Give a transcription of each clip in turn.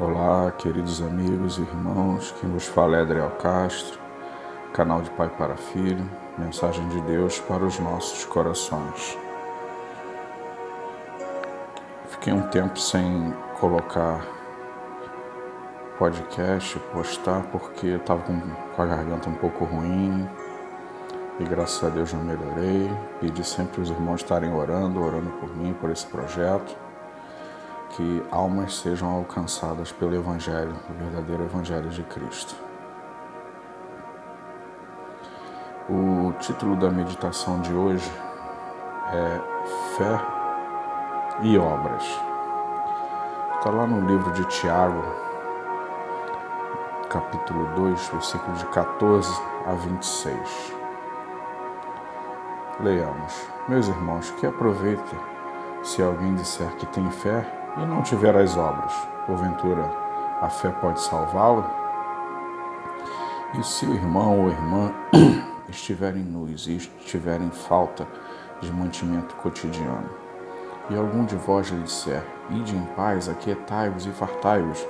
Olá, queridos amigos e irmãos, quem vos fala é Adriel Castro, canal de Pai para Filho, mensagem de Deus para os nossos corações. Fiquei um tempo sem colocar podcast, postar, porque estava com, com a garganta um pouco ruim e graças a Deus já melhorei. Pedi sempre os irmãos estarem orando, orando por mim, por esse projeto que almas sejam alcançadas pelo Evangelho, o verdadeiro Evangelho de Cristo. O título da meditação de hoje é Fé e Obras. Está lá no livro de Tiago, capítulo 2, versículo de 14 a 26. Leiamos. Meus irmãos, que aproveita se alguém disser que tem fé e não tiver as obras, porventura a fé pode salvá-lo? E se o irmão ou irmã estiverem nus e estiverem falta de mantimento cotidiano, e algum de vós lhe disser, ide em paz, aquietai-vos e fartai-vos,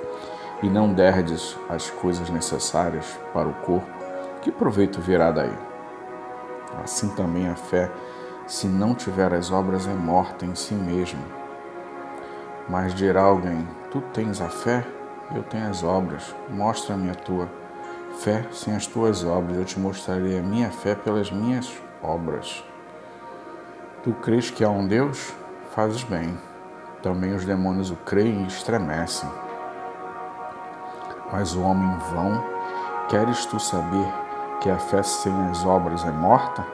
e não derdes as coisas necessárias para o corpo, que proveito virá daí? Assim também a fé, se não tiver as obras, é morta em si mesma. Mas dirá alguém: Tu tens a fé, eu tenho as obras. Mostra-me a tua fé sem as tuas obras. Eu te mostrarei a minha fé pelas minhas obras. Tu crês que há um Deus? Fazes bem. Também os demônios o creem e estremecem. Mas o homem vão, queres tu saber que a fé sem as obras é morta?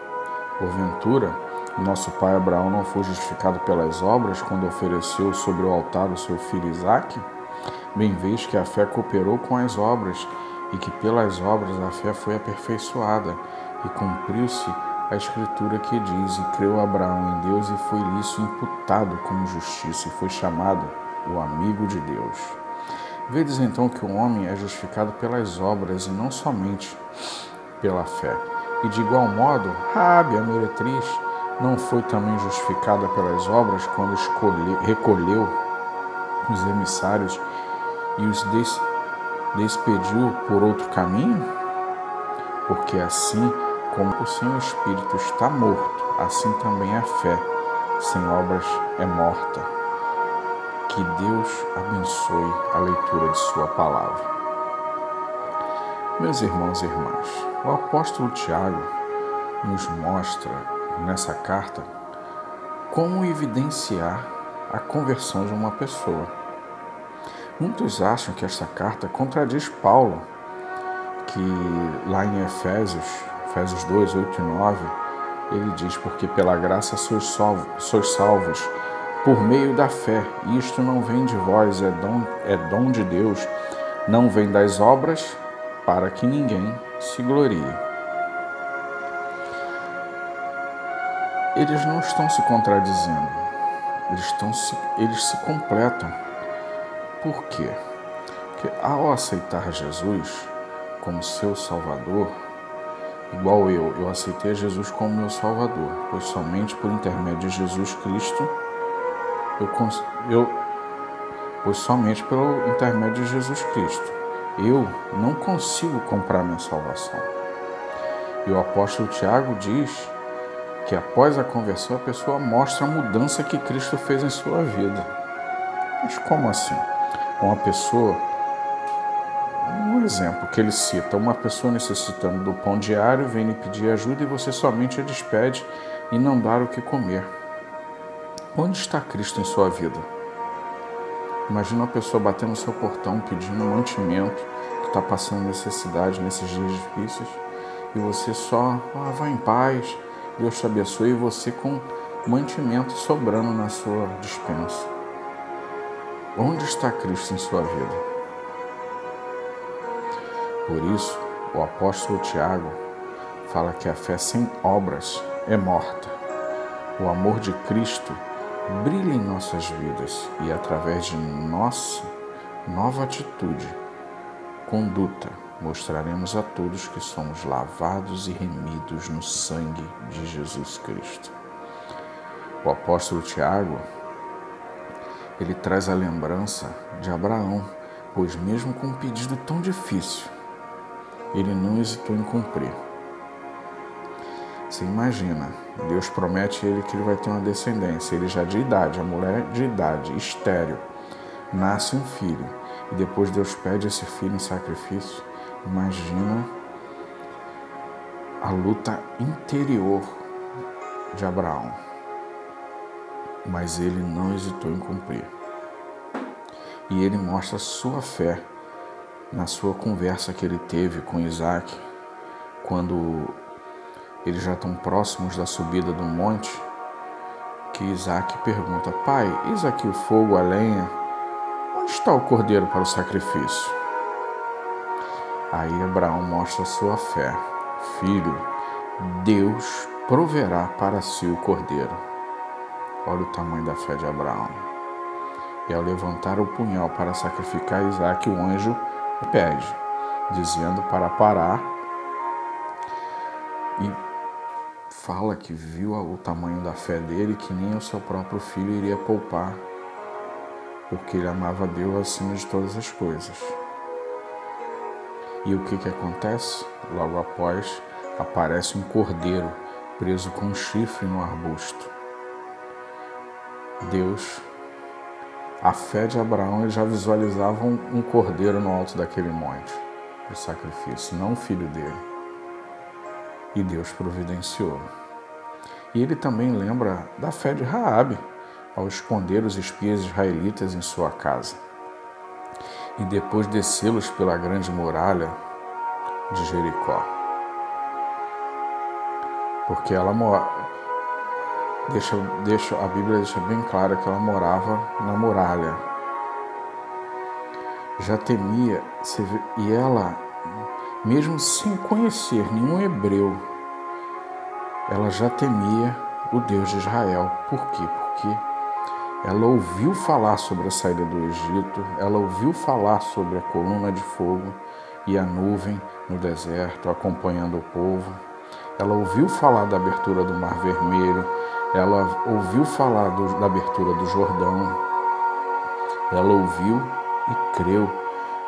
Porventura, nosso pai Abraão não foi justificado pelas obras quando ofereceu sobre o altar o seu filho Isaque? Bem vês que a fé cooperou com as obras e que pelas obras a fé foi aperfeiçoada e cumpriu-se a escritura que diz: E creu Abraão em Deus e foi isso imputado como justiça e foi chamado o amigo de Deus. Vedes então que o homem é justificado pelas obras e não somente pela fé. E de igual modo, Rabi, a meretriz, não foi também justificada pelas obras quando escolheu, recolheu os emissários e os des, despediu por outro caminho? Porque assim como o seu espírito está morto, assim também a fé sem obras é morta. Que Deus abençoe a leitura de Sua palavra. Meus irmãos e irmãs, o apóstolo Tiago nos mostra nessa carta como evidenciar a conversão de uma pessoa. Muitos acham que esta carta contradiz Paulo, que lá em Efésios, Efésios 2, 8 e 9, ele diz: Porque pela graça sois salvos, sois salvos por meio da fé, isto não vem de vós, é dom, é dom de Deus, não vem das obras, para que ninguém se glorie. Eles não estão se contradizendo, eles, estão se, eles se completam. Por quê? Porque ao aceitar Jesus como seu Salvador, igual eu, eu aceitei Jesus como meu Salvador, pois somente por intermédio de Jesus Cristo, eu, eu pois somente pelo intermédio de Jesus Cristo, eu não consigo comprar minha salvação. E o apóstolo Tiago diz que após a conversão a pessoa mostra a mudança que Cristo fez em sua vida. Mas como assim? Uma pessoa, um exemplo que ele cita, uma pessoa necessitando do pão diário vem lhe pedir ajuda e você somente a despede e não dá o que comer. Onde está Cristo em sua vida? Imagina uma pessoa batendo no seu portão pedindo mantimento, que está passando necessidade nesses dias difíceis, e você só ah, vai em paz, Deus te abençoe você com mantimento sobrando na sua dispensa. Onde está Cristo em sua vida? Por isso, o apóstolo Tiago fala que a fé sem obras é morta. O amor de Cristo brilha em nossas vidas e através de nossa nova atitude, conduta, mostraremos a todos que somos lavados e remidos no sangue de Jesus Cristo. O apóstolo Tiago, ele traz a lembrança de Abraão, pois, mesmo com um pedido tão difícil, ele não hesitou em cumprir. Você imagina, Deus promete a ele que ele vai ter uma descendência, ele já de idade, a mulher de idade, estéreo, nasce um filho, e depois Deus pede esse filho em sacrifício. Imagina a luta interior de Abraão. Mas ele não hesitou em cumprir. E ele mostra sua fé na sua conversa que ele teve com Isaac, quando eles já estão próximos da subida do monte, que Isaac pergunta: Pai, eis aqui o fogo, a lenha, onde está o cordeiro para o sacrifício? Aí Abraão mostra sua fé: Filho, Deus proverá para si o cordeiro. Olha o tamanho da fé de Abraão. E ao levantar o punhal para sacrificar Isaac, o anjo pede, dizendo para parar e fala que viu o tamanho da fé dele, que nem o seu próprio filho iria poupar, porque ele amava Deus acima de todas as coisas. E o que, que acontece? Logo após, aparece um cordeiro preso com um chifre no arbusto. Deus a fé de Abraão, ele já visualizava um cordeiro no alto daquele monte para sacrifício, não o filho dele. E Deus providenciou. E ele também lembra da fé de Raabe ao esconder os espias israelitas em sua casa e depois descê-los pela grande muralha de Jericó. Porque ela deixa, deixa, a Bíblia deixa bem claro que ela morava na muralha. Já temia, e ela, mesmo sem conhecer nenhum hebreu, ela já temia o Deus de Israel. Por quê? Porque ela ouviu falar sobre a saída do Egito, ela ouviu falar sobre a coluna de fogo e a nuvem no deserto acompanhando o povo. Ela ouviu falar da abertura do Mar Vermelho, ela ouviu falar do, da abertura do Jordão, ela ouviu e creu,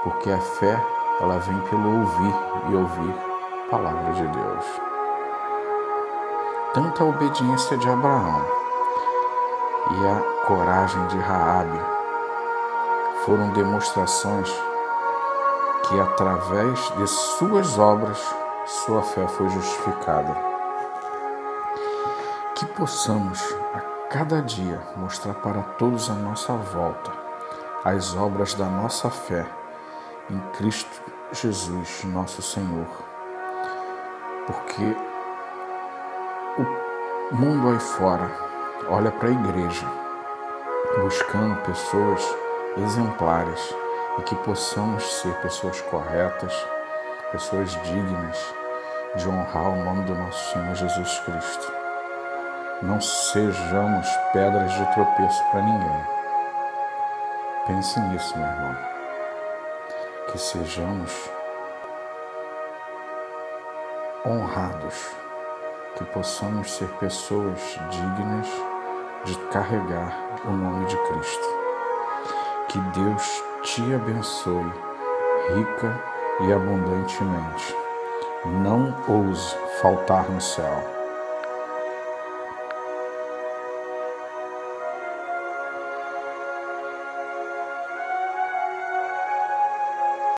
porque a fé ela vem pelo ouvir e ouvir a palavra de Deus. Tanto a obediência de Abraão e a coragem de Raabe foram demonstrações que através de suas obras sua fé foi justificada que possamos a cada dia mostrar para todos à nossa volta as obras da nossa fé em Cristo Jesus, nosso Senhor. Porque o mundo aí fora olha para a igreja buscando pessoas exemplares e que possamos ser pessoas corretas, pessoas dignas de honrar o nome do nosso Senhor Jesus Cristo não sejamos pedras de tropeço para ninguém. Pense nisso, meu irmão. Que sejamos honrados, que possamos ser pessoas dignas de carregar o nome de Cristo. Que Deus te abençoe rica e abundantemente. Não ouse faltar no céu